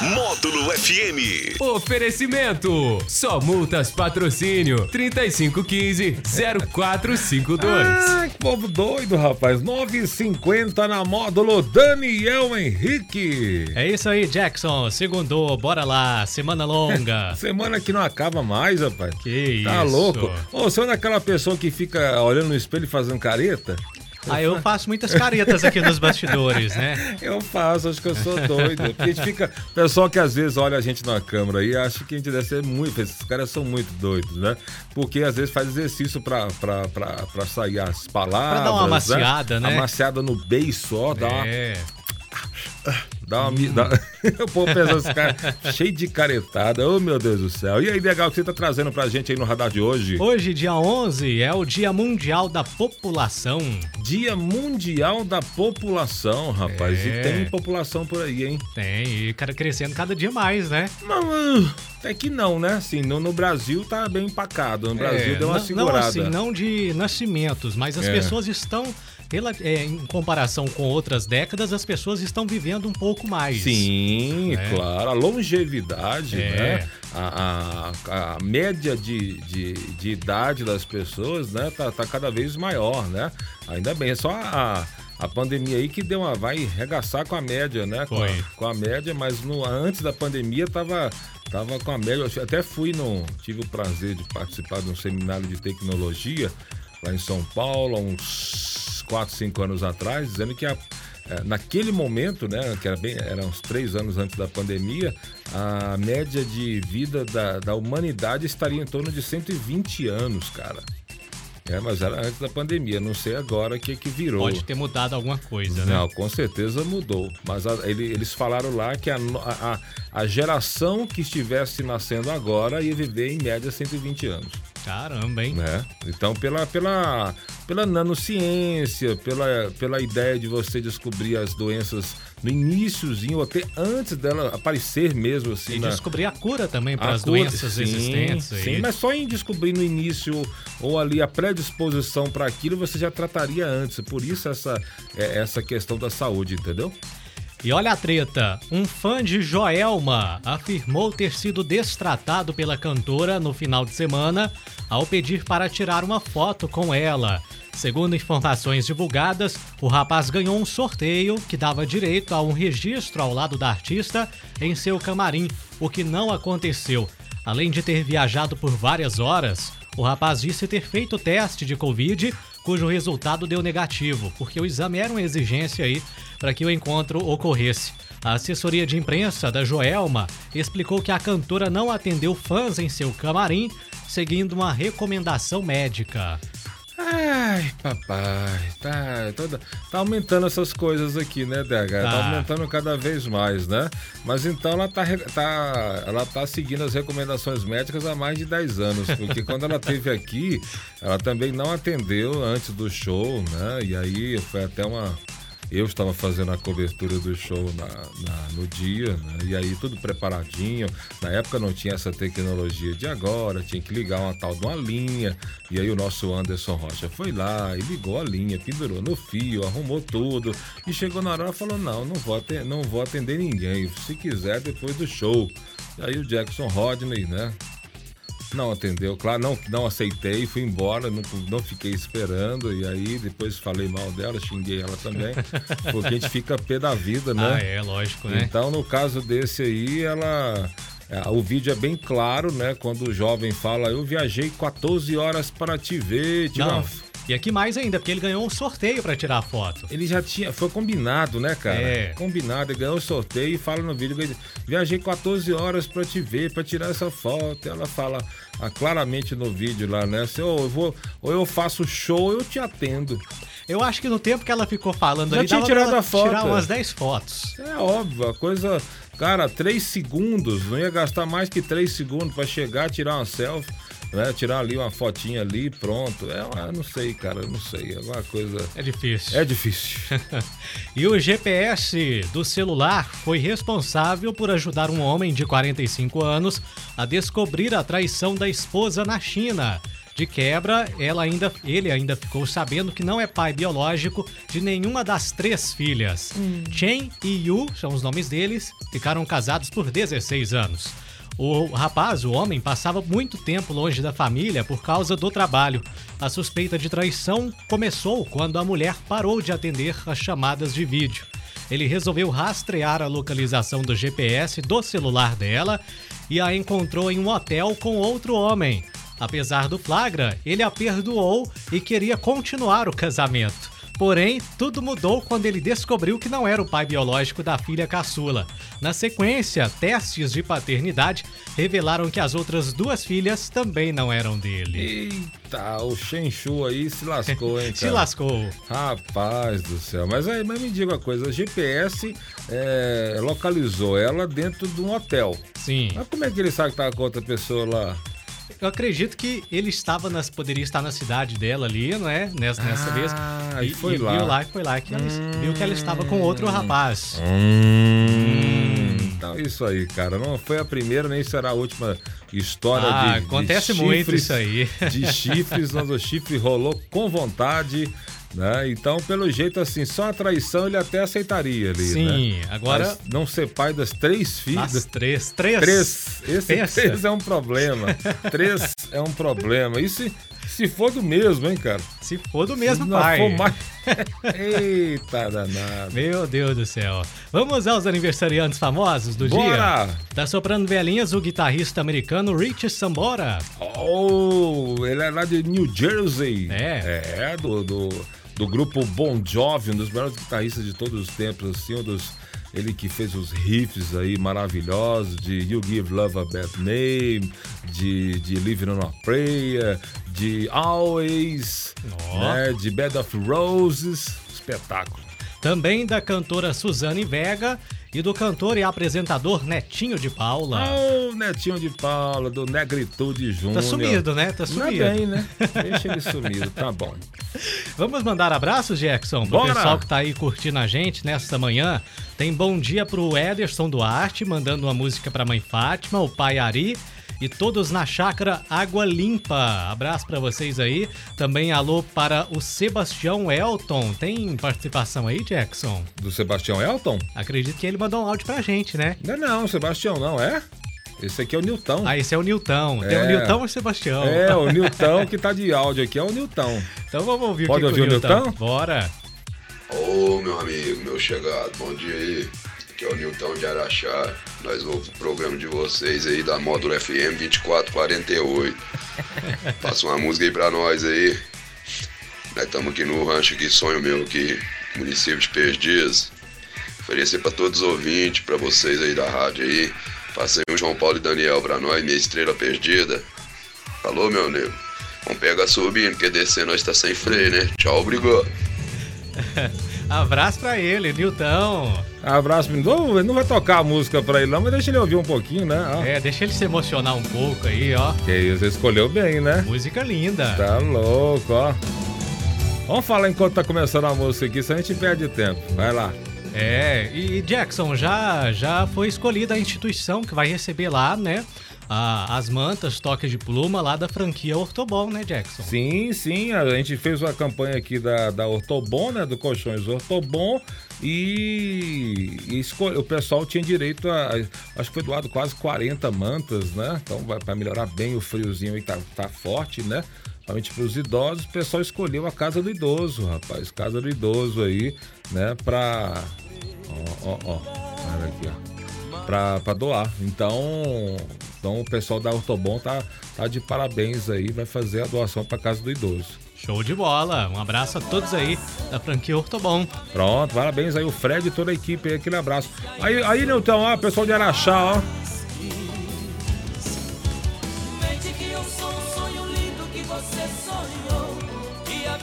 Módulo FM. Oferecimento. Só multas patrocínio 3515-0452. Ah, que povo doido, rapaz. 9h50 na módulo Daniel Henrique. É isso aí, Jackson. Segundou, bora lá. Semana longa. Semana que não acaba mais, rapaz. Que Tá isso. louco? Ô, você é daquela pessoa que fica olhando no espelho e fazendo careta? Ah, eu faço muitas caretas aqui nos bastidores, né? Eu faço, acho que eu sou doido. Porque a gente fica. Pessoal que às vezes olha a gente na câmera e acha que a gente deve ser muito. Esses caras são muito doidos, né? Porque às vezes faz exercício pra, pra, pra, pra sair as palavras. Pra dar uma amaciada, né? Amaciada no beiço, ó. Dá uma, É. dá uma, dá... o povo pensa os caras cheio de caretada. Oh, meu Deus do céu. E aí, legal, o que você tá trazendo pra gente aí no radar de hoje? Hoje, dia 11, é o Dia Mundial da População. Dia Mundial da População, rapaz. É. E tem população por aí, hein? Tem, e cara crescendo cada dia mais, né? Mas, uh, é que não, né? Assim, no, no Brasil tá bem empacado. No Brasil É, deu uma não, segurada. Não assim, não de nascimentos, mas as É. pessoas estão, rela- é, em comparação com outras décadas, as pessoas estão vivendo um pouco mais. Sim, É. claro. A longevidade, É. né? A, a- a média de, de, de idade das pessoas, né? Tá, tá cada vez maior, né? Ainda bem, é só a, a pandemia aí que deu uma, vai regaçar com a média, né? Com com a média, mas no, antes da pandemia tava, tava com a média. Eu até fui no. Tive o prazer de participar de um seminário de tecnologia lá em São Paulo, há uns 4, 5 anos atrás, dizendo que a, naquele momento, né, que era bem, era uns três anos antes da pandemia, a média de vida da, da humanidade estaria em torno de 120 anos, cara. É, mas era antes da pandemia, não sei agora o que que virou. Pode ter mudado alguma coisa, né? Não, com certeza mudou. Mas a- ele- eles falaram lá que a, a- a geração que estivesse nascendo agora ia viver em média 120 anos. Caramba, hein? Né? Então, pela, pela, pela nanociência, pela, pela ideia de você descobrir as doenças no iníciozinho, até antes dela aparecer mesmo assim. E na- descobrir a cura também para as doenças sim, existentes. Sim, mas só em descobrir no início ou ali a predisposição para aquilo você já trataria antes. Por isso essa, é, essa questão da saúde, entendeu? E olha a treta: um fã de Joelma afirmou ter sido destratado pela cantora no final de semana ao pedir para tirar uma foto com ela. Segundo informações divulgadas, o rapaz ganhou um sorteio que dava direito a um registro ao lado da artista em seu camarim, o que não aconteceu. Além de ter viajado por várias horas, o rapaz disse ter feito teste de Covid, cujo resultado deu negativo, porque o exame era uma exigência aí para que o encontro ocorresse. A assessoria de imprensa da Joelma explicou que a cantora não atendeu fãs em seu camarim, seguindo uma recomendação médica. Ai, papai, tá, toda, tá aumentando essas coisas aqui, né, DH? Tá. Tá. aumentando cada vez mais, né? Mas então ela tá, tá, ela tá seguindo as recomendações médicas há mais de 10 anos, porque quando ela esteve aqui, ela também não atendeu antes do show, né? E aí foi até uma. Eu estava fazendo a cobertura do show na, na- no dia, né? e aí tudo preparadinho. Na época não tinha essa tecnologia de agora, tinha que ligar uma tal de uma linha. E aí o nosso Anderson Rocha foi lá e ligou a linha, pendurou no fio, arrumou tudo. E chegou na hora e falou: Não, não vou, atender, não vou atender ninguém. Se quiser, depois do show. E aí o Jackson Rodney, né? Não atendeu, claro, não, não aceitei, fui embora, não, não fiquei esperando, e aí depois falei mal dela, xinguei ela também, porque a gente fica pé da vida, né? Ah, é, lógico, né? Então, no caso desse aí, ela. é, O vídeo é bem claro, né? Quando o jovem fala, eu viajei 14 horas para te ver, tirar Não. uma E aqui mais ainda, porque ele ganhou um sorteio para tirar a foto. Ele já tinha, foi combinado, né, cara? É. Combinado, ele ganhou o sorteio e fala no vídeo, viajei 14 horas pra te ver, pra tirar essa foto. Ela fala ah, claramente no vídeo lá, né? Assim, "Ô, eu vou, ou eu faço show, ou eu te atendo. Eu acho que no tempo que ela ficou falando Já ali, tinha tirado a foto. tirar umas 10 fotos. É óbvio, a coisa Cara, três segundos, não ia gastar mais que três segundos para chegar, tirar uma selfie né? Tirar ali uma fotinha ali, pronto. É, uma, não sei, cara, não sei. É uma coisa. É difícil. É difícil. e o GPS do celular foi responsável por ajudar um homem de 45 anos a descobrir a traição da esposa na China. De quebra, ela ainda, ele ainda ficou sabendo que não é pai biológico de nenhuma das três filhas. Hum. Chen e Yu, são os nomes deles, ficaram casados por 16 anos. O rapaz, o homem, passava muito tempo longe da família por causa do trabalho. A suspeita de traição começou quando a mulher parou de atender as chamadas de vídeo. Ele resolveu rastrear a localização do GPS do celular dela e a encontrou em um hotel com outro homem. Apesar do flagra, ele a perdoou e queria continuar o casamento. Porém, tudo mudou quando ele descobriu que não era o pai biológico da filha caçula. Na sequência, testes de paternidade revelaram que as outras duas filhas também não eram dele. Eita, o Shenchu aí se lascou, hein, cara? se lascou. Rapaz do céu. Mas aí, mas me diga uma coisa, o GPS é, localizou ela dentro de um hotel. Sim. Mas como é que ele sabe que tá com outra pessoa lá? Eu acredito que ele estava nas, poderia estar na cidade dela ali, não é? Nessa, nessa ah, vez. E, foi e lá. Viu lá, foi lá que ela, hum, viu que ela estava com outro rapaz. Hum, então, isso aí, cara. Não foi a primeira, nem será a última história ah, de, acontece de muito chifres, isso aí. De chifres, mas o chifre rolou com vontade. Né? Então, pelo jeito, assim, só a traição ele até aceitaria ali. Sim, né? agora. Mas não ser pai das três filhas. Das três. Três. Três. Esse Pensa. três é um problema. três é um problema. E se, se for do mesmo, hein, cara? Se for do mesmo se pai. For mais... Eita danado. Meu Deus do céu. Vamos aos aniversariantes famosos do Bora. dia? Tá soprando velhinhas o guitarrista americano Rich Sambora. Oh, ele é lá de New Jersey. É. É, do... do do grupo Bon Jovi, um dos melhores guitarristas de todos os tempos, assim, um dos ele que fez os riffs aí maravilhosos de You Give Love a Bad Name, de, de Living on a Prayer, de Always, oh. né, de Bed of Roses, espetáculo. Também da cantora Suzane Vega e do cantor e apresentador Netinho de Paula. Oh, Netinho de Paula, do Negritude Júnior. Tá sumido, né? Tá sumido. Tá bem, né? Deixa ele sumido, tá bom. Vamos mandar abraços, Jackson, pro Bora. pessoal que tá aí curtindo a gente nesta manhã. Tem bom dia pro Ederson Duarte, mandando uma música pra mãe Fátima, o pai Ari e todos na chácara Água Limpa. Abraço para vocês aí. Também alô para o Sebastião Elton. Tem participação aí, Jackson? Do Sebastião Elton? Acredito que ele mandou um áudio pra gente, né? Não, não, Sebastião não é? Esse aqui é o Nilton. Ah, esse é o Nilton. É. Tem o Nilton e o Sebastião. É, o Nilton que tá de áudio aqui é o Nilton. Então vamos ouvir Pode o que ouvir o Nilton? Bora. Ô, oh, meu amigo, meu chegado, bom dia aí que é o Nilton de Araxá. Nós vamos pro programa de vocês aí da Módulo FM 2448. Passa uma música aí pra nós aí. Nós estamos aqui no rancho aqui, sonho meu aqui, município de Perdiz. Oferecer para todos os ouvintes, para vocês aí da rádio aí. Passei o João Paulo e Daniel pra nós, minha estrela perdida. Falou, meu nego. Vamos pegar subindo, porque descer nós tá sem freio, né? Tchau, obrigado. Abraço pra ele, Nilton. Abraço, não, não vai tocar a música pra ele não, mas deixa ele ouvir um pouquinho, né? Ó. É, deixa ele se emocionar um pouco aí, ó. Que isso, você escolheu bem, né? Música linda. Tá louco, ó. Vamos falar enquanto tá começando a música aqui, senão a gente perde tempo. Vai lá. É, e Jackson, já, já foi escolhida a instituição que vai receber lá, né? A, as mantas, toques de pluma lá da franquia Ortobon, né, Jackson? Sim, sim. A gente fez uma campanha aqui da, da Ortobon, né? Do Colchões Ortobon. E, e o pessoal tinha direito a, Acho que foi doado quase 40 mantas, né? Então, para melhorar bem o friozinho aí, tá, tá forte, né? Principalmente para os idosos, o pessoal escolheu a Casa do Idoso, rapaz. Casa do Idoso aí, né? Pra. Ó, ó, ó. Aqui, ó. Pra doar. Então, então o pessoal da Ortobon tá, tá de parabéns aí, vai fazer a doação para casa do idoso. Show de bola! Um abraço a todos aí da franquia Ortobon. Pronto, parabéns aí o Fred e toda a equipe aí, aquele abraço. Aí, aí Nilton, ó, pessoal de Araxá, ó.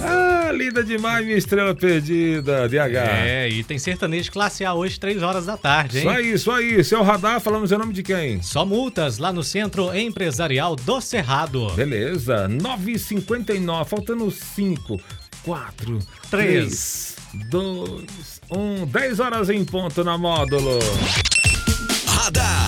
Ah, linda demais, minha estrela perdida, DH. É, e tem sertanejo classe A hoje, 3 horas da tarde, hein? Isso aí, isso aí. Seu radar, falamos em nome de quem? Só multas lá no Centro Empresarial do Cerrado. Beleza, 9h59, faltando 5, 4, Três. 3, 2, 1, 10 horas em ponto na módulo. Radar.